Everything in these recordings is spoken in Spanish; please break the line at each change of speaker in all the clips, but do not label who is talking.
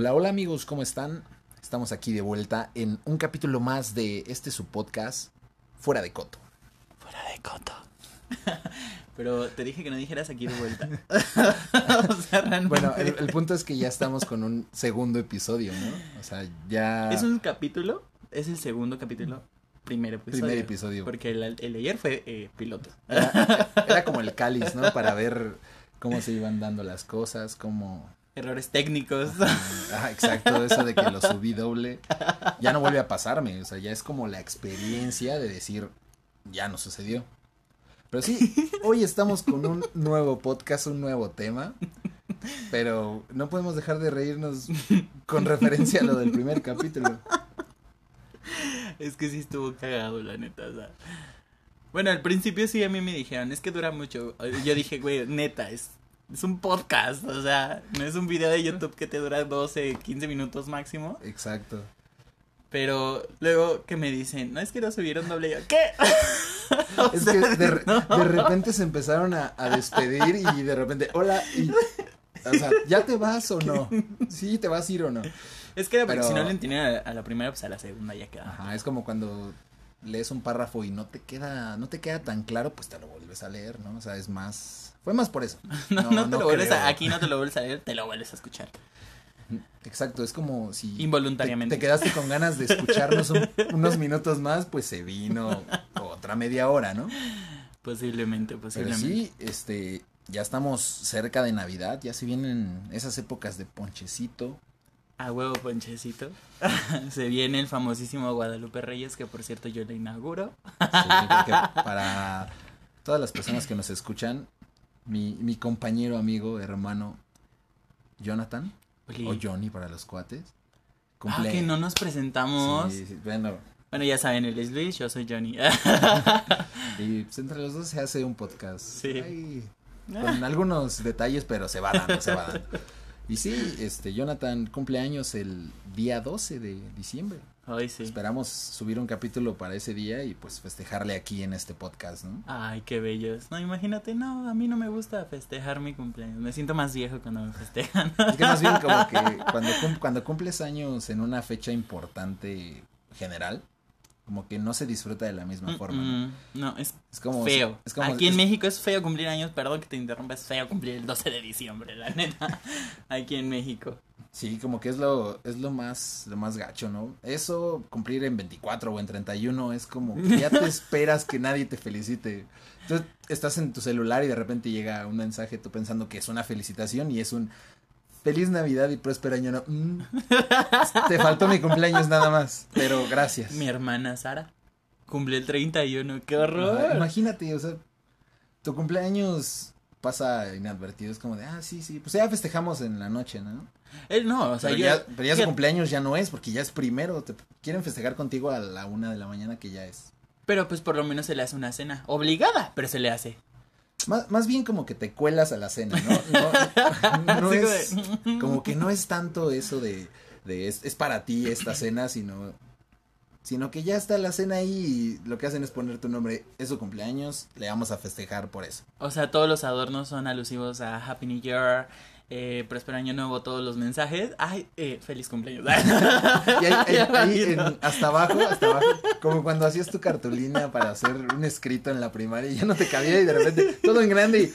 Hola, hola amigos, ¿cómo están? Estamos aquí de vuelta en un capítulo más de este su podcast, Fuera de Coto.
Fuera de coto. Pero te dije que no dijeras aquí de vuelta. o sea, realmente.
Bueno, el, el punto es que ya estamos con un segundo episodio, ¿no? O sea, ya...
Es un capítulo, es el segundo capítulo, primer episodio.
Primer episodio.
Porque el, el de ayer fue eh, piloto.
Era, era como el cáliz, ¿no? Para ver cómo se iban dando las cosas, cómo...
Errores técnicos.
Ah, exacto, eso de que lo subí doble. Ya no vuelve a pasarme, o sea, ya es como la experiencia de decir, ya no sucedió. Pero sí, hoy estamos con un nuevo podcast, un nuevo tema. Pero no podemos dejar de reírnos con referencia a lo del primer capítulo.
es que sí estuvo cagado, la neta. O sea. Bueno, al principio sí a mí me dijeron, es que dura mucho. Yo dije, güey, neta, es, es un podcast. O sea, no es un video de YouTube que te dura 12, 15 minutos máximo.
Exacto.
Pero luego que me dicen, no es que no subieron doble. Yo, ¿Qué?
Es
sea,
que de, re-
no.
de repente se empezaron a, a despedir y de repente, hola, y, o sea, ¿ya te vas o no? Sí, te vas a ir o no.
Es que
Pero-
si no le entendían a, a la primera, pues a la segunda ya queda.
Ajá, es como cuando lees un párrafo y no te queda, no te queda tan claro, pues te lo vuelves a leer, ¿no? O sea, es más, fue más por eso.
No, no, te lo vuelves
creo.
a, aquí no te lo vuelves a leer, te lo vuelves a escuchar.
Exacto, es como si
Involuntariamente.
Te, te quedaste con ganas de escucharnos un- unos minutos más, pues se vino otra media hora, ¿no?
Posiblemente,
Pero
posiblemente.
sí, este, ya estamos cerca de Navidad, ya se vienen esas épocas de ponchecito.
A huevo ponchecito. Se viene el famosísimo Guadalupe Reyes, que por cierto yo le inauguro.
Sí, para todas las personas que nos escuchan, mi, mi compañero, amigo, hermano, Jonathan,
Oli.
o Johnny para los cuates,
Ah, que no nos presentamos.
Sí, sí, bueno,
Bueno, ya saben, él es Luis, yo soy Johnny.
y pues entre los dos se hace un podcast.
Sí.
Con algunos detalles, pero se va dando, se va dando. Y sí, este, Jonathan cumple años el día 12 de diciembre.
Ay, sí.
Esperamos subir un capítulo para ese día y pues festejarle aquí en este podcast, ¿no?
Ay, qué bellos. No, imagínate, no, a mí no me gusta festejar mi cumpleaños. Me siento más viejo cuando me festejan.
Es que más bien como que cuando, cuando cumples años en una fecha importante general, como que no se disfruta de la misma forma, ¿no?
Mm, no, es
Es como...
feo.
Es como,
Aquí en México es feo cumplir años, perdón que te interrumpa, es feo cumplir el 12 de diciembre, la neta. Aquí en México.
Sí, como que es lo, es lo más, lo más gacho, ¿no? Eso, cumplir en 24 o en 31, es como que ya te esperas que nadie te felicite. Entonces, estás en tu celular y de repente llega un mensaje tú pensando que es una felicitación y es un feliz Navidad y próspero año. No, mm, te faltó mi cumpleaños nada más, pero gracias.
Mi hermana Sara cumple el 31, qué horror.
Imagínate, o sea, tu cumpleaños pasa inadvertido, es como de, ah, sí, sí, pues ya festejamos en la noche, ¿no?
Él no, o sea,
pero,
yo.
ya, pero ya su cumpleaños ya no es, porque ya es primero, te quieren festejar contigo a la una de la mañana que ya es.
Pero pues por lo menos se le hace una cena. Obligada, pero se le hace.
Más, más bien como que te cuelas a la cena, ¿no? No, es,
como de-
como que no es tanto eso de, de es, es para ti esta cena, sino, sino que ya está la cena ahí y lo que hacen es poner tu nombre, es su cumpleaños, le vamos a festejar por eso.
O sea, todos los adornos son alusivos a Happy New Year, eh, Próspero Año Nuevo, todos los mensajes. Ay, eh, feliz cumpleaños.
Y ahí, ahí- ahí hasta abajo, hasta abajo, como cuando hacías tu cartulina para hacer un escrito en la primaria y ya no te cabía y de repente todo en grande y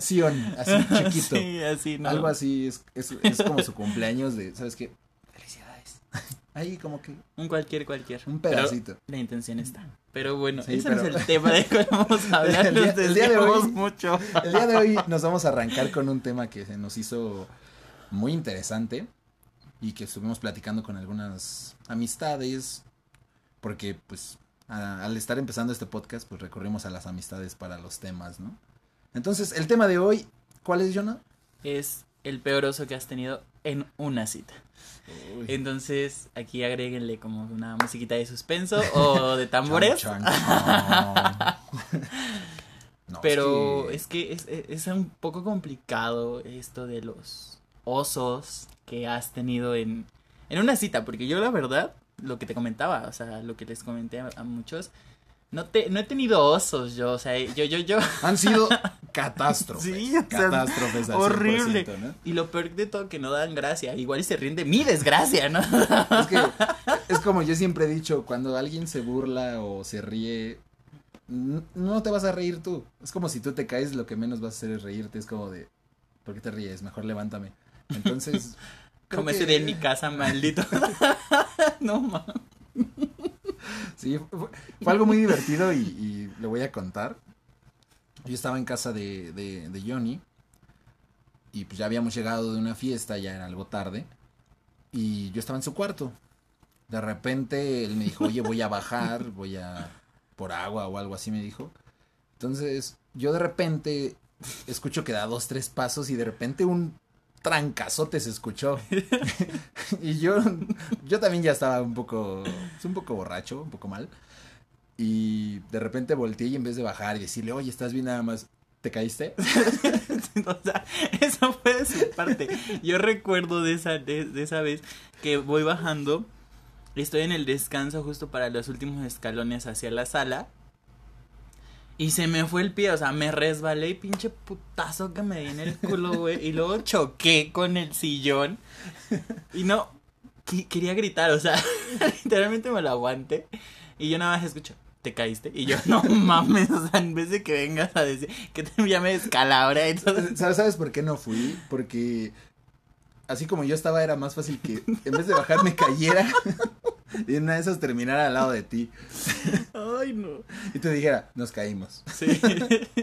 Sion, así chiquito.
Sí, así, ¿no?
Algo así es, es, es como su cumpleaños de, ¿sabes qué? Felicidades. Ahí como que
Un cualquier, cualquier.
un
Pero
pedacito.
la intención está. Pero bueno,
Sí,
ese
pero-
no es el tema de cual vamos a hablar.
El día-
nos
el día de hoy-
mucho.
El día de hoy nos vamos a arrancar con un tema que se nos hizo muy interesante y que estuvimos platicando con algunas amistades porque pues a- al estar empezando este podcast pues recurrimos a las amistades para los temas, ¿no? Entonces, el tema de hoy, ¿cuál es, Jonah?
Es el peor oso que has tenido en una cita. Entonces, aquí agréguenle como una musiquita de suspenso o de tambores.
No,
Pero
es
es que es, es- es un poco complicado esto de los osos que has tenido en, en una cita, porque yo la verdad, lo que te comentaba, o sea, lo que les comenté a, a muchos, no te, no he tenido osos yo, o sea, yo, yo, yo,
Han sido catástrofes.
Sí, o sea,
catástrofes al
horrible.
100%, ¿no?
Y lo peor de todo que no dan gracia. Igual y se ríen de mi desgracia, ¿no?
Es que es como yo siempre he dicho, cuando alguien se burla o se ríe, no te vas a reír tú. Es como si tú te caes, lo que menos vas a hacer es reírte. Es como de, ¿por qué te ríes? Mejor levántame. Entonces,
Como ese
que-
de en mi casa, maldito. no mames.
Sí, fue, fue algo muy divertido y, y le voy a contar. Yo estaba en casa de, de, de Johnny y pues ya habíamos llegado de una fiesta, ya era algo tarde y yo estaba en su cuarto. De repente él me dijo, oye, voy a bajar, voy a por agua o algo así me dijo. Entonces yo de repente escucho que da dos, tres pasos y de repente un trancazote se escuchó. y yo, yo también ya estaba un poco, un poco borracho, un poco mal. Y de repente volteé y en vez de bajar y decirle, oye, ¿estás bien nada más? ¿Te caíste?
o sea, eso fue de su parte. Yo recuerdo de esa, de, de esa vez que voy bajando. Estoy en el descanso justo para los últimos escalones hacia la sala. Y se me fue el pie, o sea, me resbalé y pinche putazo que me di en el culo, güey. Y luego choqué con el sillón. Y no, quería gritar, o sea, literalmente me lo aguanté. Y yo nada más escucho, ¿te caíste? Y yo, no mames, o sea, en vez de que vengas a decir que te, ya me descalabra y todo.
¿Sabes, ¿Sabes por qué no fui? Porque así como yo estaba, era más fácil que en vez de bajar me cayera y en una de esas terminara al lado de ti
Ay, no.
y te dijera, nos caímos.
Sí.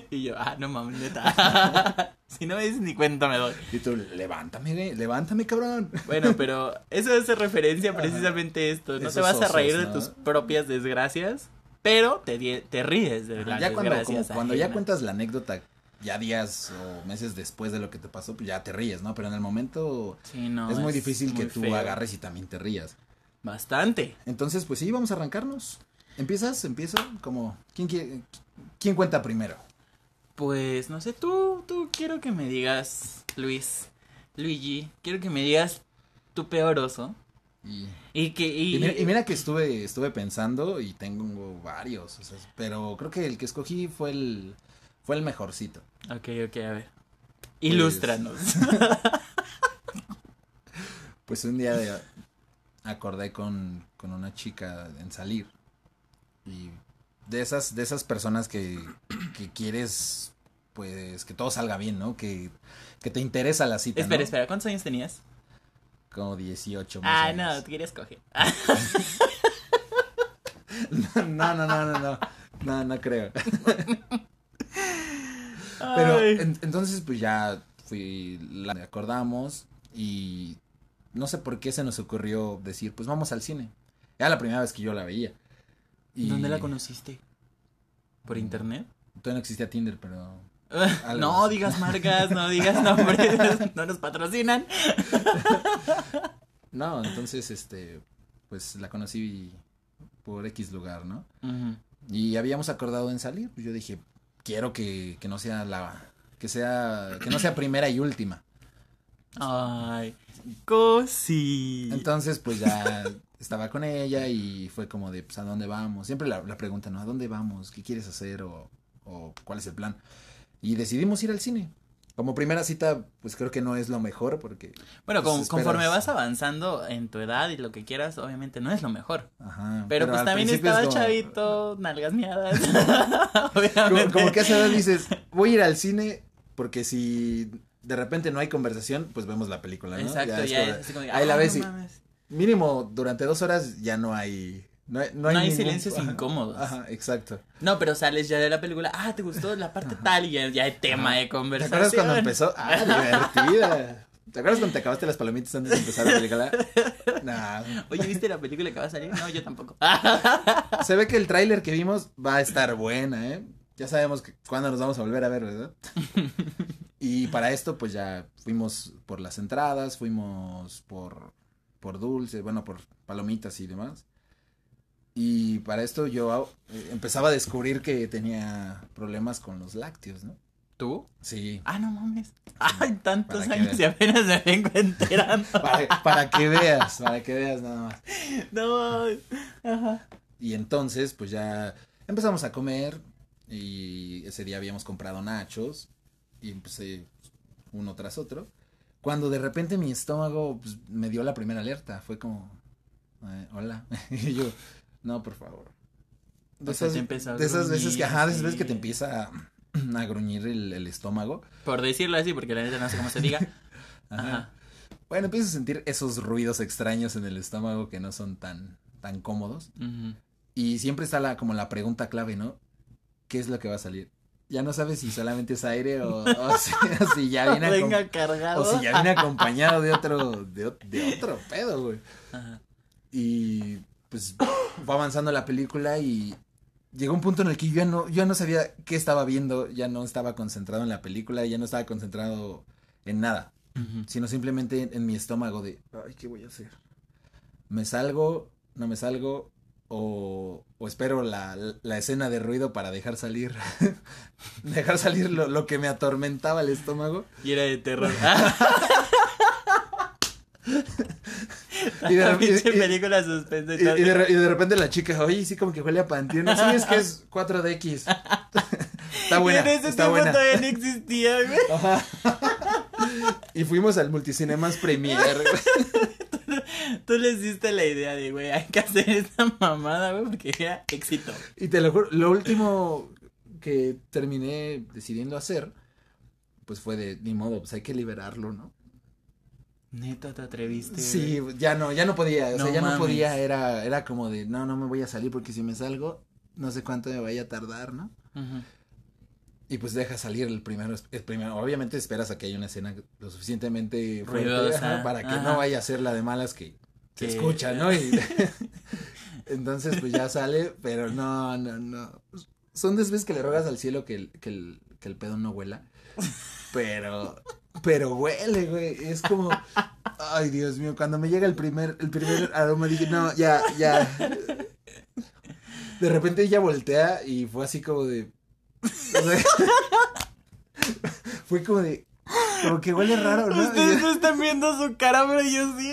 Y yo, ah, no mames, neta. Si no me dices ni cuenta me doy.
Y tú, levántame, güey, levántame, cabrón.
Bueno, pero eso hace referencia precisamente a esto. No
Esos
te vas a
osos,
reír de tus propias desgracias, pero te, te ríes de las
ya cuando, como cuando ya cuentas la anécdota, ya días o meses después de lo que te pasó, pues ya te ríes, ¿no? Pero en el momento
Sí, no,
es muy difícil que tú
feo.
agarres y también te rías.
Bastante.
Entonces, pues sí, vamos a arrancarnos. ¿Empiezas? ¿Empiezo? Como, ¿quién, quiere- quién cuenta primero?
Pues, no sé, tú, tú quiero que me digas, Luis, Luigi, quiero que me digas tu peor oso.
Y,
Y que, y,
y mira, y mira que estuve, estuve pensando y tengo varios, o sea, pero creo que el que escogí fue el, fue el mejorcito.
Ok, ok, a ver. Ilústranos.
Pues un día de- acordé con, con una chica en salir. Y de esas, de esas personas que, que quieres, pues, que todo salga bien, ¿no? Que, que te interesa la cita.
espera,
¿no?
espera, ¿cuántos años tenías?
Como 18 más
Ah,
o
no,
menos.
te querías coger.
no, no, no, no, no. No, no creo. Pero en- entonces, pues ya fui, la acordamos y no sé por qué se nos ocurrió decir, pues vamos al cine. Era la primera vez que yo la veía. Y
¿Dónde la conociste? ¿Por
Mm.
internet?
Todavía no existía Tinder, pero
No digas marcas, no digas nombres, no nos patrocinan.
no, entonces este pues la conocí por X lugar, ¿no? Y habíamos acordado en salir, pues yo dije, quiero que, que no sea la que sea que no sea primera y última.
Ay, cosi.
Entonces, pues ya estaba con ella y fue como de, pues, ¿a dónde vamos? Siempre la, la pregunta, ¿no? ¿A dónde vamos? ¿Qué quieres hacer? O, o cuál es el plan? Y decidimos ir al cine. Como primera cita, pues creo que no es lo mejor porque...
bueno,
pues,
con- conforme vas avanzando en tu edad y lo que quieras, obviamente no es lo mejor.
Ajá.
Pero, pues también estaba
es como-
chavito, nalgas miadas.
Como,
obviamente.
como que a esa edad dices, voy a ir al cine porque si de repente no hay conversación, pues vemos la película, ¿no?
Exacto, ya
como
es como
ahí la
"Ah,
ves
no
y-
mames".
Mínimo, durante dos horas ya no hay... No hay, no hay
No hay
ningún-
silencios
ajá,
incómodos.
Ajá, exacto.
No, pero sales ya de la película, ah, te gustó la parte tal y ya, ya hay tema de
¿Te
conversación.
acuerdas cuando empezó? Ah, divertida. ¿Te acuerdas cuando te acabaste las palomitas antes de empezar la película? Nah.
Oye, ¿viste la película que va a salir? No, yo tampoco.
Se ve que el tráiler que vimos va a estar buena, ¿eh? Ya sabemos que cuándo nos vamos a volver a ver, ¿verdad? Y para esto, pues ya fuimos por las entradas, fuimos por, por dulce, bueno, por palomitas y demás. Y para esto yo eh, empezaba a descubrir que tenía problemas con los lácteos, ¿no?
¿Tú?
Sí.
Ah, no mames. Ay, tantos años y apenas me vengo enterando.
Para, para que veas, para que veas nada más.
No, ajá.
Y entonces, pues ya empezamos a comer y ese día habíamos comprado nachos y empecé uno tras otro. Cuando de repente mi estómago pues, me dio la primera alerta, fue como, eh, hola. y yo, no, por favor. De
O sea,
esas, de veces que, ajá, de esas veces que te empieza a, a gruñir el, el estómago.
Por decirlo así, porque la neta no sé cómo se diga.
Ajá.
Ajá.
Bueno, empiezas a sentir esos ruidos extraños en el estómago que no son tan, tan cómodos.
Ujú.
Y siempre está la, como la pregunta clave, ¿no? ¿Qué es lo que va a salir? Ya no sabes si solamente es aire o, o si, o si ya viene
Venga cargado.
o si ya viene acompañado de otro, de, de otro pedo, güey.
Ajá.
Y pues fue avanzando la película y llegó un punto en el que yo ya no, yo ya no sabía qué estaba viendo, ya no estaba concentrado en la película, ya no estaba concentrado en nada, sino simplemente en, en mi estómago de, ay, ¿qué voy a hacer? ¿Me salgo? ¿No me salgo? O, o espero la, la escena de ruido para dejar salir, dejar salir lo, lo que me atormentaba el estómago.
Y era de terror.
Y de
La
repente-
pinche
y-
película suspensa.
Y, y de, y de repente la chica, oye, sí, como que huele a panteón. Sí, es que es 4DX. está buena,
en ese
está
tiempo
buena.
todavía no existía, güey.
Ajá. y fuimos al Multicinemas Premier. güey.
Tú les diste la idea de, güey, hay que hacer esta mamada, güey, porque era éxito.
y te lo juro, lo último que terminé decidiendo hacer, pues fue de, ni modo, pues hay que liberarlo, ¿no?
Neta, te atreviste.
Sí, ya no, ya no podía, o sea, ya no podía, era, era como de, no, no me voy a salir porque si me salgo, no sé cuánto me vaya a tardar, ¿no? Y pues deja salir el primero, el primero, obviamente esperas a que haya una escena lo suficientemente fuerte
Ruidosa,
para que
ajá.
no vaya a ser la de malas que se
Que-
escucha, ¿no? Y entonces pues ya sale, pero no, no, no. Son esas veces que le rogas al cielo que el, que el, que el pedo no huela. Pero, pero huele, güey. Es como, ay Dios mío, cuando me llega el primer, el primer aroma dije, no, ya, ya. De repente ella voltea y fue así como de. o sea, fue como de. Como que huele raro, ¿no?
Ustedes
yo-
no están viendo su cara, pero yo sí.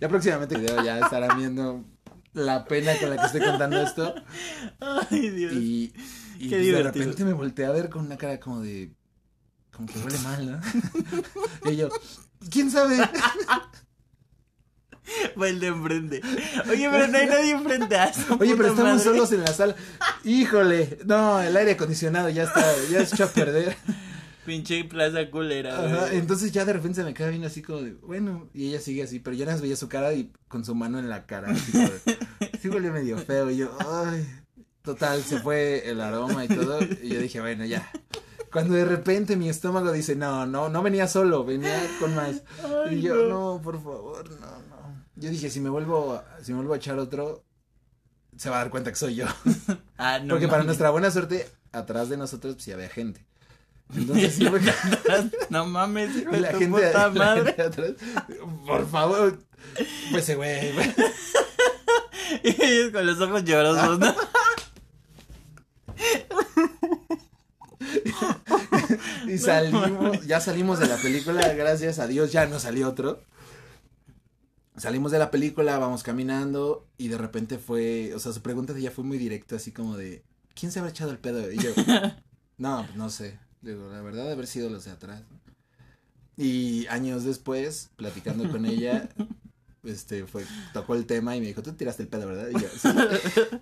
Ya próximamente el video ya estarán viendo la pena con la que estoy contando esto.
Ay, Dios.
Y, y
Qué
pues, de repente me volteé a ver con una cara como de. Como que huele mal, ¿no? y yo, ¿quién sabe?
Fue el de enfrente. Oye, pero no hay nadie enfrente a
Oye, pero estamos
madre.
solos en la sala. Híjole, no, el aire acondicionado ya está, ya se echó a perder.
Pinche plaza culera,
Ajá, entonces ya de repente se me queda viendo así como de, bueno, y ella sigue así, pero yo nada más veía su cara y con su mano en la cara, así como de, sí huele medio feo, y yo, ay, total, se fue el aroma y todo, y yo dije, bueno, ya. Cuando de repente mi estómago dice, no, no, no venía solo, venía con más.
Ay,
y yo,
no.
no, por favor, no, no. Yo dije, si me vuelvo, si me vuelvo a echar otro, se va a dar cuenta que soy yo.
Ah, no.
Porque para nuestra buena suerte, atrás de nosotros, pues sí había gente. Entonces,
No mames, hijo de
la
tu
gente,
puta
la
madre.
gente de atrás, por favor, pues ese güey, güey.
Y ellos con los ojos llorosos, ¿no?
Y salimos, ya salimos de la película, gracias a Dios ya no salió otro. Salimos de la película, vamos caminando y de repente fue, o sea, su pregunta de ella fue muy directa, así como de, ¿quién se habrá echado el pedo? Y yo, no, pues no sé, digo, la verdad de haber sido los de atrás. Y años después, platicando con ella, este, fue, tocó el tema y me dijo, tú tiraste el pedo, ¿verdad? Y yo, "Sí".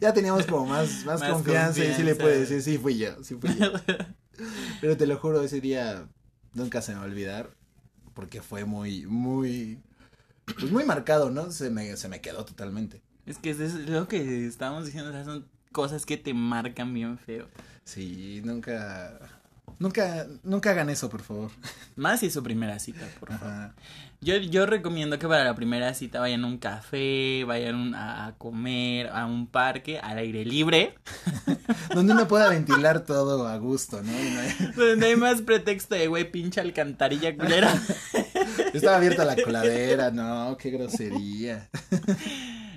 Ya teníamos como más, más,
Más
confianza, y sí le
confianza.
puede decir, sí fui yo, sí fui yo. Pero te lo juro, ese día nunca se me va a olvidar, porque fue muy, muy, pues muy marcado, ¿no? Se me, se me quedó totalmente.
Es que es lo que estábamos diciendo, o sea, son cosas que te marcan bien feo.
Sí, nunca, nunca, nunca hagan eso, por favor.
Más si es su primera cita, por favor.
Ajá.
Yo, yo recomiendo que para la primera cita vayan a un café, vayan a, a comer, a un parque, al aire libre,
Donde uno pueda ventilar todo a gusto, ¿no? No hay-
donde hay más pretexto de, güey, pinche alcantarilla culera.
Estaba abierta la coladera, no, qué grosería.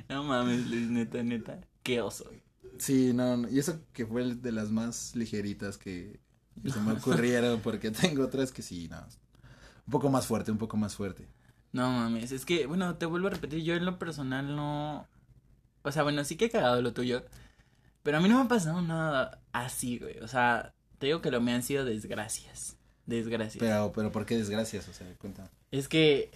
No mames, Luis, neta, neta, qué oso.
Sí, no, no, y eso que fue de las más ligeritas que se me ocurrieron, porque tengo otras que sí, no. Un poco más fuerte, un poco más fuerte.
No mames, es que, bueno, te vuelvo a repetir, yo en lo personal no... O sea, bueno, sí que he cagado lo tuyo, Pero a mí no me ha pasado nada así, güey. O sea, te digo que lo me han sido desgracias. Desgracias.
Pero, pero ¿por qué desgracias? O sea, cuéntame.
Es que,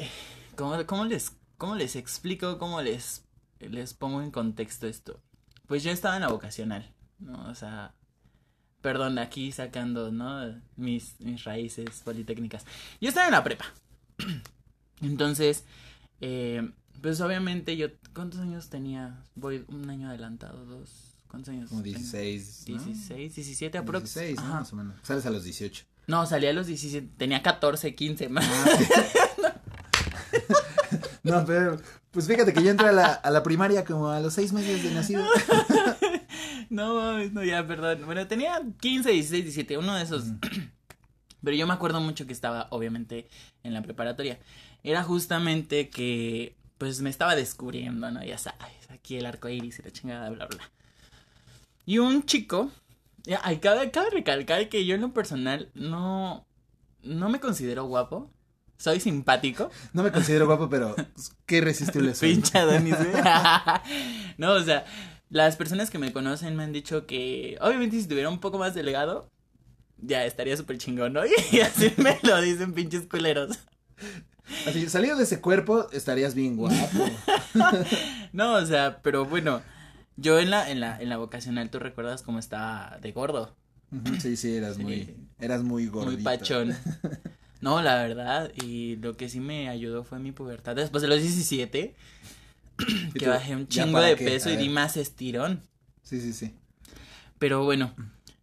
¿cómo, cómo les, cómo les explico, cómo les, les pongo en contexto esto? Pues yo estaba en la vocacional, ¿no? O sea, perdón, aquí sacando, ¿no? Mis, mis raíces politécnicas. Yo estaba en la prepa. Entonces, eh, pues obviamente yo, ¿cuántos años tenía? Voy un año adelantado, dos. ¿Cuántos años?
Como
tengo?
16. ¿no?
16, 17 aprox.
16, ¿no? Más o menos. Sales a los 18.
No, salí a los 17, tenía 14, 15 más.
No, pero, pues fíjate que yo entré a la, a la primaria como a los seis meses de nacido.
No, no, ya, perdón. Bueno, tenía 15, 16, 17, uno de esos. Pero yo me acuerdo mucho que estaba, obviamente, en la preparatoria. Era justamente que, pues, me estaba descubriendo, ¿no? Ya sabes, aquí el arco iris y la chingada, bla, bla. Y un chico, ya, cabe, cabe recalcar que yo en lo personal no, no me considero guapo. Soy simpático.
No me considero guapo, pero pues, qué irresistible soy.
Pinche Adonis, güey. no, o sea, las personas que me conocen me han dicho que, obviamente, si estuviera un poco más delgado, ya estaría súper chingón, ¿no? Y así me lo dicen pinches culeros.
Así, salido de ese cuerpo, estarías bien guapo.
No, o sea, pero bueno, yo en la, en la, en la vocacional, ¿tú recuerdas cómo estaba de gordo?
Sí, sí, eras
Sí.
muy, eras muy gordito.
Muy pachón. No, la verdad, y lo que sí me ayudó fue mi pubertad. Después de los 17,
¿Y
que bajé un
¿Ya
chingo de
qué?
peso y di más estirón.
Sí, sí, sí.
Pero bueno,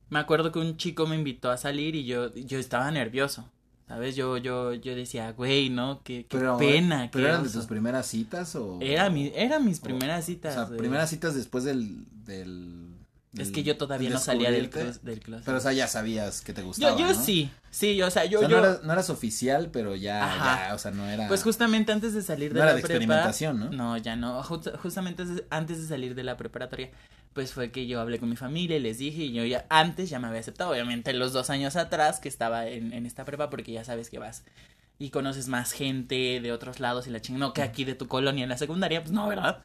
me acuerdo que un chico me invitó a salir y yo, yo estaba nervioso. ¿Sabes? Yo, yo, yo decía, güey, ¿no? Qué, qué
Pero,
pena.
¿Pero
qué
eran de
oso".
tus primeras citas o...?
Era mi, eran mis
o-
primeras
O
citas.
sea,
güey.
primeras citas después del... del
Es que yo todavía no salía del, clos- del closet.
Pero, o sea, ya sabías que te gustaba,
yo, yo
¿no?
sí, sí, o sea, yo,
o sea,
yo,
no, eras, no eras oficial, pero ya,
Ajá.
ya, o sea, no era...
pues justamente antes de salir de
no
la
era de
prepa,
experimentación, ¿no?
No, ya no. Ju- justamente antes- antes de salir de la preparatoria, pues fue que yo hablé con mi familia y les dije, y yo ya antes ya me había aceptado, obviamente los dos años atrás que estaba en, en esta prepa, porque ya sabes que vas y conoces más gente de otros lados y la chingada, no que aquí de tu colonia en la secundaria, pues no, ¿verdad?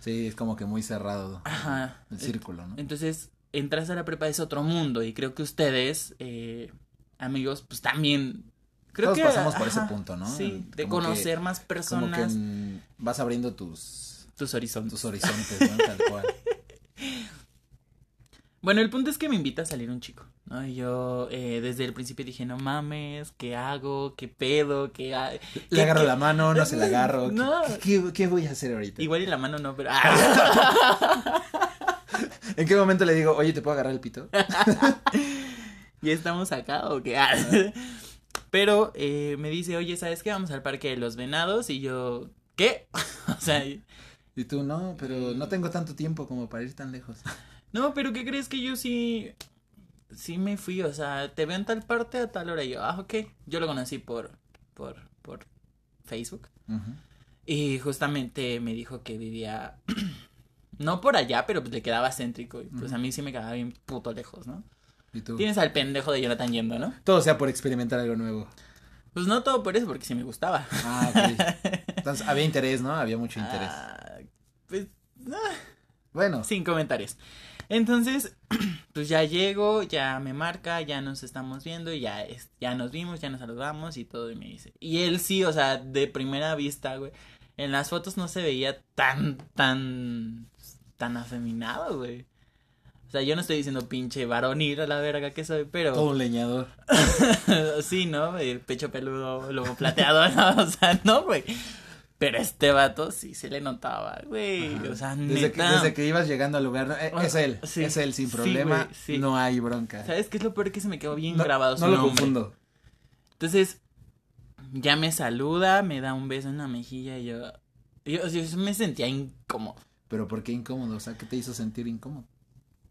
Sí, es como que muy cerrado
Ajá.
el círculo, ¿no?
Entonces, entras a la prepa es otro mundo y creo que ustedes, eh, amigos, pues también... Creo
Todos
que,
pasamos por ese punto, ¿no?
Sí, de
que-
conocer más
Como que
personas,
vas abriendo tus,
tus horizontes.
tus horizontes, ¿no? Tal cual.
Bueno, el punto es que me invita a salir un chico, ¿no? Y yo eh, desde el principio dije, no mames, ¿qué hago? ¿Qué pedo? ¿Qué ha-
Le
qué-
agarro
qué-?"
la mano, no se la agarro. ¿Qué-
No.
¿Qué, qué, qué voy a hacer ahorita?
Igual y la mano no, pero...
¿En qué momento le digo, oye, ¿te puedo agarrar el pito?
¿Ya estamos acá o qué? Pero eh, me dice, oye, ¿sabes qué? Vamos al parque de los venados y yo... ¿Qué? o sea...
Y tú, no, pero no tengo tanto tiempo como para ir tan lejos.
No, pero ¿qué crees que yo sí... Sí me fui, o sea, te veo en tal parte a tal hora y yo, ah, ok. Yo lo conocí por... Por... Por Facebook. Y justamente me dijo que vivía... no por allá, pero pues le quedaba céntrico. Y pues a mí sí me quedaba bien puto lejos, ¿no?
Y tú,
Tienes al pendejo de Jonathan yendo, ¿no?
todo sea por experimentar algo nuevo.
Pues no todo por eso, porque sí me gustaba.
Ah, ok. Entonces, había interés, ¿no? Había mucho interés.
Ah, pues... ah,
Bueno,
Sin comentarios. Entonces, pues ya llego, ya me marca, ya nos estamos viendo, ya es, ya nos vimos, ya nos saludamos y todo y me dice. Y él sí, o sea, de primera vista, güey. En las fotos no se veía tan, tan, tan afeminado, güey. O sea, yo no estoy diciendo pinche varonil a la verga que soy, pero
todo un leñador.
sí, ¿no? El pecho peludo, lomo plateado, ¿no? O sea, no, güey. Pero este vato sí se le notaba, güey.
Ajá.
O sea,
Desde que, desde que ibas llegando al lugar. Eh,
Ah,
es él,
sí.
es él, sin
Sí,
problema,
güey, sí.
no hay bronca.
¿Sabes qué es lo peor que se me quedó bien
no,
grabado su
no lo
nombre?
confundo.
Entonces, ya me saluda, me da un beso en la mejilla y yo, yo, yo me sentía incómodo.
Pero ¿por qué incómodo? O sea, ¿qué te hizo sentir incómodo?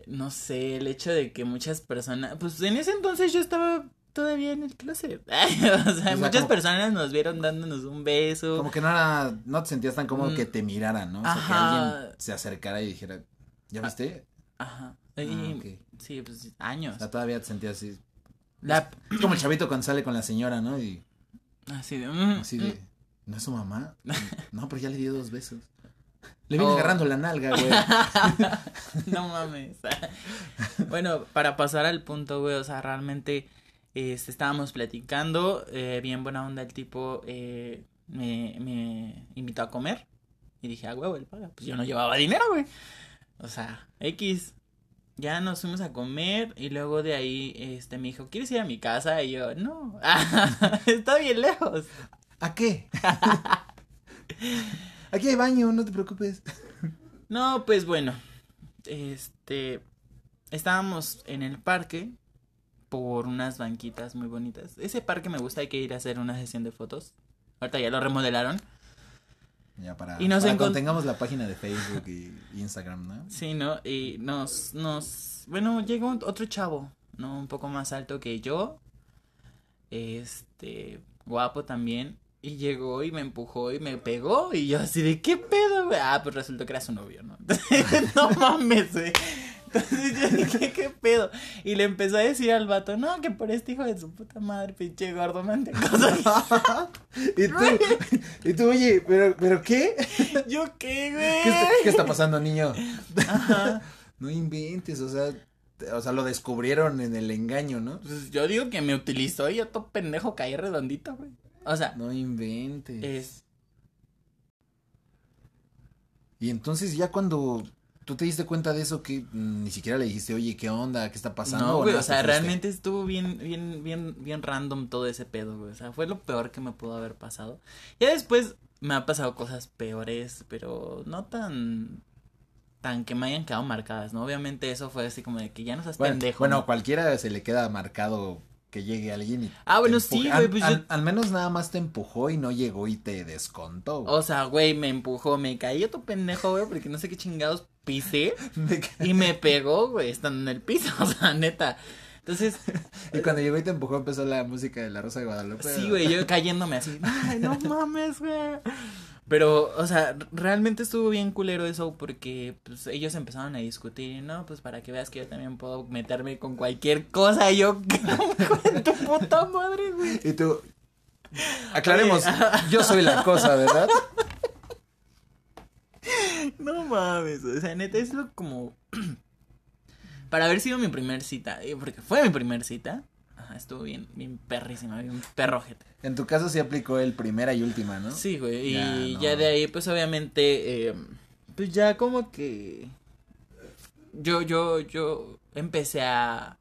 No sé, el hecho de que muchas personas, pues en ese entonces yo estaba todavía en el closet. o sea, muchas
como-
personas nos vieron dándonos un beso.
Como que no era, no te sentías tan cómodo
Mm.
que te miraran, ¿no? O sea, que
Ajá.
alguien se acercara y dijera, ¿ya viste?
Ajá.
Ah,
Y-. Sí, pues años.
O sea, todavía te sentías así.
La,
Es como el chavito cuando sale con la señora, ¿no? Y
así de, mm,
así
mm.
de, ¿no es su mamá? No, pero ya le dio dos besos. Le viene
Oh.
agarrando la nalga, güey.
no mames. bueno, para pasar al punto, güey, o sea, realmente este, estábamos platicando, eh, bien buena onda el tipo eh, me, me invitó a comer y dije, ah, huevo, él paga. Pues yo no llevaba dinero, güey. O sea, X. Ya nos fuimos a comer y luego de ahí este me dijo, ¿quieres ir a mi casa? Y yo, no, está bien lejos.
¿A qué? Aquí hay baño, no te preocupes.
No, pues bueno, este, estábamos en el parque por unas banquitas muy bonitas. Ese parque me gusta, hay que ir a hacer una sesión de fotos. Ahorita ya lo remodelaron.
Ya para,
Y nos
para
encont-
cuando tengamos la página de Facebook y Instagram, ¿no?
Sí, ¿no? Y nos, nos, bueno, llegó otro chavo, ¿no? Un poco más alto que yo. Este, guapo también. Y llegó y me empujó y me pegó. Y yo así de, ¿qué pedo? Ah, pues resultó que era su novio, ¿no? no mames, güey. Entonces yo dije, ¿qué pedo? Y le empezó a decir al vato, no, que por este hijo de su puta madre, pinche gordo mantecoso.
y tú, y tú, oye, ¿pero, pero qué?
¿Yo qué, güey?
¿Qué está, qué está pasando, niño?
Ajá.
No inventes, o sea, o sea, lo descubrieron en el engaño, ¿no?
Pues yo digo que me utilizó y yo todo pendejo caí redondito, güey. O sea,
No inventes.
es...
Y entonces ya cuando tú te diste cuenta de eso, que mm, ni siquiera le dijiste, oye, ¿qué onda? ¿Qué está pasando?
No, güey, o sea, realmente estuvo bien, bien, bien, bien random todo ese pedo, güey. O sea, fue lo peor que me pudo haber pasado. Ya después me han pasado cosas peores, pero no tan, tan que me hayan quedado marcadas, ¿no? Obviamente eso fue así como de que ya no seas
Bueno,
pendejo.
bueno,
¿no?
cualquiera se le queda marcado que llegue alguien y
Ah, bueno, sí, güey,
Al-
pues
al,
yo-
al menos nada más te empujó y no llegó y te descontó. güey.
O sea, güey, me empujó, me caí otro pendejo, güey, porque no sé qué chingados pisé y me pegó, güey, estando en el piso, o sea, neta. Entonces,
y cuando llegó y te empujó empezó la música de la Rosa de Guadalupe.
Sí, güey, yo cayéndome así. Ay, no mames, güey. Pero, o sea, realmente estuvo bien culero eso porque pues ellos empezaron a discutir y no, pues para que veas que yo también puedo meterme con cualquier cosa y yo tu puta madre, güey.
Y tú, aclaremos,
Oye.
yo soy la cosa, ¿verdad?
No mames, o sea, neta es lo como para haber sido mi primer cita, eh, porque fue mi primer cita. Ajá, estuvo bien bien perrísima, bien perrojete.
En tu caso sí aplicó el primera y última, ¿no?
Sí, güey.
Ya,
y
no.
ya de ahí, pues obviamente, eh, pues ya como que yo, yo, yo empecé a,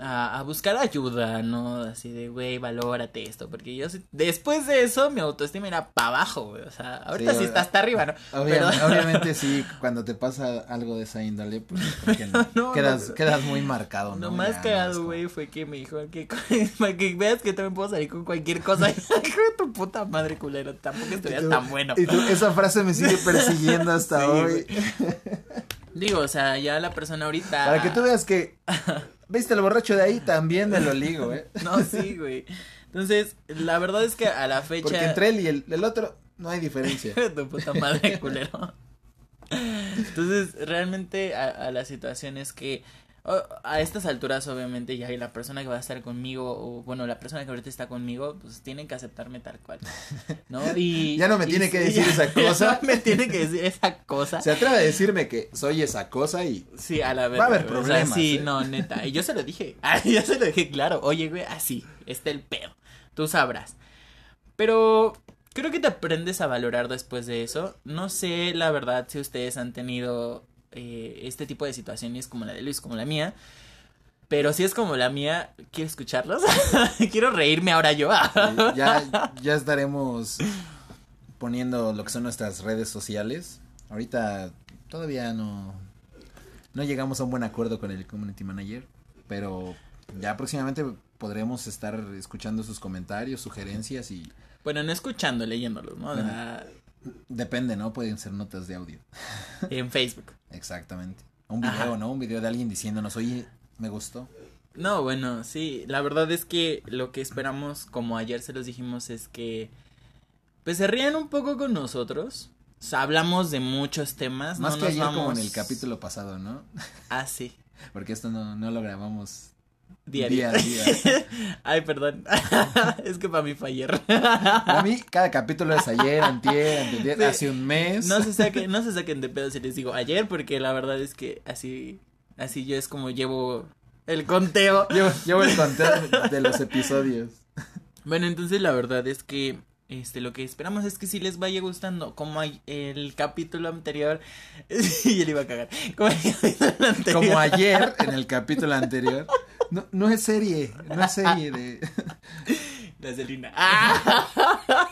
a, a buscar ayuda, ¿no? Así de, güey, valórate esto, porque yo, después de eso, mi autoestima era para abajo, güey. O sea, ahorita
Sí,
sí, está hasta arriba, ¿no?
Obviamente,
Pero-
obviamente sí, cuando te pasa algo de esa índole, pues no,
No,
quedas,
no.
quedas muy marcado, ¿no?
Lo más cagado, güey, fue que me dijo que para que veas que también puedo salir con cualquier cosa. Tu puta madre culero, tampoco estuvieras tan bueno.
Y tú, esa frase me sigue persiguiendo hasta
Sí,
hoy.
Digo, o sea, ya la persona ahorita.
Para que tú veas que, viste el borracho de ahí, también me lo ligo, ¿eh?
No, sí, güey. Entonces, la verdad es que a la fecha.
Porque entre él y el, el otro no hay diferencia.
tu puta madre, culero. Entonces, realmente a, a la situación es que a estas alturas, obviamente, ya la persona que va a estar conmigo, o bueno, la persona que ahorita está conmigo, pues tienen que aceptarme tal cual, ¿no? Y.
Ya no me
y
tiene que decir esa cosa.
no me tiene que decir esa cosa.
Se atreve a decirme que soy esa cosa y
Sí, a la vez.
Va a haber problemas,
sí,
¿eh?
no, neta. Y yo se lo dije. Yo se lo dije claro. Oye, güey, así. Está el pedo. Tú sabrás. Pero creo que te aprendes a valorar después de eso. No sé, la verdad, si ustedes han tenido eh, este tipo de situaciones como la de Luis, como la mía. Pero si es como la mía, quiero escucharlos. quiero reírme ahora yo.
ya, ya estaremos poniendo lo que son nuestras redes sociales. Ahorita todavía no, no llegamos a un buen acuerdo con el community manager, pero ya próximamente podremos estar escuchando sus comentarios, sugerencias y
bueno, no escuchando, leyéndolos, ¿no? O sea,
depende, ¿no? Pueden ser notas de audio.
en Facebook.
Exactamente. Un video,
Ajá.
¿no? Un video de alguien diciéndonos, oye, me gustó.
No, bueno, sí, la verdad es que lo que esperamos, como ayer se los dijimos, es que pues se rían un poco con nosotros. O sea, hablamos de muchos temas.
Más
no
que
nos
ayer como en el capítulo pasado, ¿no?
Ah, sí.
Porque esto no, no lo grabamos
Diario.
Día a día.
Ay, perdón. es que para mí fue ayer.
Para mí, cada capítulo es ayer, antier, antier,
Sí.
hace un mes.
No se saquen, no se saquen de pedo si les digo ayer, porque la verdad es que así, así yo es como llevo el conteo.
Llevo, llevo el conteo de los episodios.
Bueno, entonces la verdad es que este lo que esperamos es que si les vaya gustando, como hay el capítulo anterior, y yo le iba a cagar, como el capítulo anterior.
Como ayer, en el capítulo anterior. No, no es serie, no es serie de...
La Selena. ¡Ah!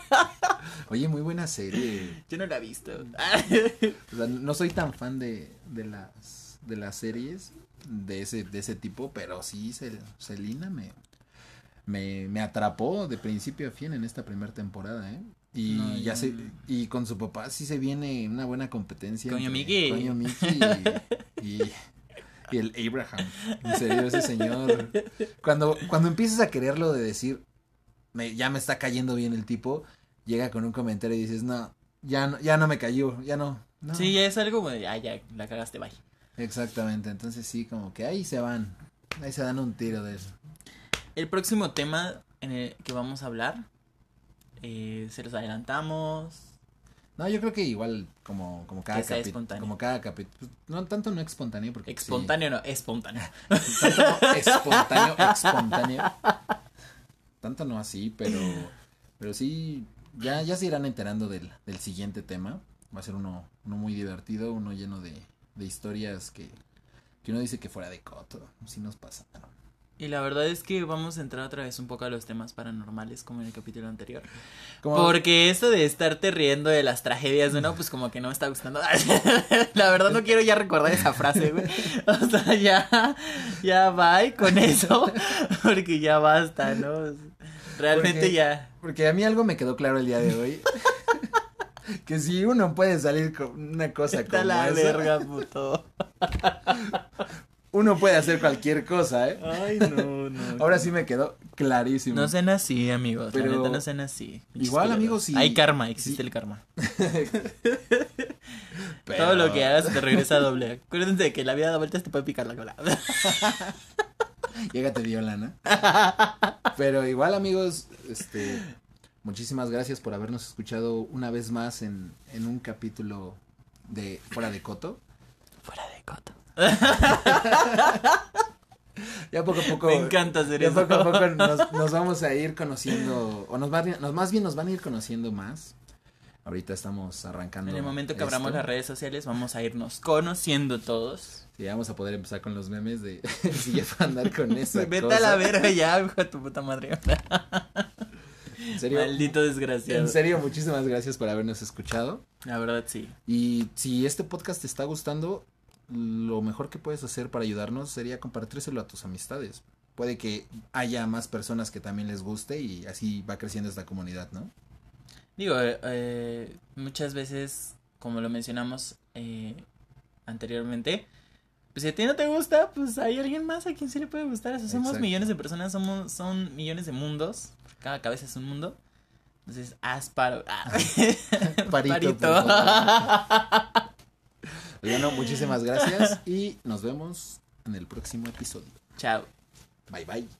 Oye, muy buena serie.
Yo no la he visto.
O sea, no soy tan fan de, de las de las series de ese de ese tipo, pero sí Selina me, me me atrapó de principio a fin en esta primera temporada, ¿eh? Y
No,
ya se y con su papá sí se viene una buena competencia.
Coño, Mickey.
Coño y, y, y el Abraham. En serio, ese señor. Cuando, cuando empiezas a quererlo de decir, me, ya me está cayendo bien el tipo, llega con un comentario y dices, no, ya no, ya no me cayó, ya no. no".
Sí, ya es algo como ah, ya, la cagaste, bye.
Exactamente, entonces sí, como que ahí se van, ahí se dan un tiro de eso.
El próximo tema en el que vamos a hablar, eh, se los adelantamos.
No, yo creo que igual como, como cada
espontáneo.
como cada capítulo, no tanto no espontáneo porque sí,
Espontáneo no, espontáneo.
tanto no espontáneo, espontáneo. Tanto no así, pero pero sí ya ya se irán enterando del, del siguiente tema. Va a ser uno uno muy divertido, uno lleno de, de historias que que uno dice que fuera de coto, sí nos pasaron.
Y la verdad es que vamos a entrar otra vez un poco a los temas paranormales como en el capítulo anterior.
Como-
Porque esto de estarte riendo de las tragedias de uno, pues como que no me está gustando. La verdad no quiero ya recordar esa frase, güey. O sea, ya, ya bye con eso. Porque ya basta, ¿no? Realmente
Porque-
ya.
Porque a mí algo me quedó claro el día de hoy. que si uno puede salir con una cosa
Está
como
la
esa,
verga, puto.
Uno puede hacer cualquier cosa, ¿eh?
Ay, no, no.
Ahora sí me quedó clarísimo.
No sean así, amigos.
Pero-
La neta no sean así.
Igual, amigos, si-
Hay karma, existe el karma.
Pero-
Todo lo que hagas te regresa doble. Acuérdense de que la vida da vueltas te puede picar la cola.
Llégate viola, ¿no? Pero igual, amigos, este, muchísimas gracias por habernos escuchado una vez más en, en un capítulo de Fuera de Coto.
Fuera de coto.
Ya poco a poco.
Me encanta hacer
ya
eso.
poco a poco nos, nos vamos a ir conociendo, o nos, va, nos más bien nos van a ir conociendo más. Ahorita estamos arrancando.
En el momento que abramos las redes sociales vamos a irnos conociendo todos.
Sí, vamos a poder empezar con los memes de si ya a andar con esa
Vete
cosa.
a la verga ya, hijo de tu puta madre.
En serio,
Maldito desgraciado.
en serio, muchísimas gracias por habernos escuchado.
La verdad sí.
Y si este podcast te está gustando, lo mejor que puedes hacer para ayudarnos sería compartírselo a tus amistades. Puede que haya más personas que también les guste y así va creciendo esta comunidad, ¿no?
Digo, eh, eh, muchas veces, como lo mencionamos eh, anteriormente, pues si a ti no te gusta, pues hay alguien más a quien sí le puede gustar. O sea, somos
Exacto.
millones de personas, somos, son millones de mundos. Cada cabeza es un mundo. Entonces, haz paro. Ah.
Parito, favor. Bueno, muchísimas gracias y nos vemos en el próximo episodio.
Chao.
Bye bye.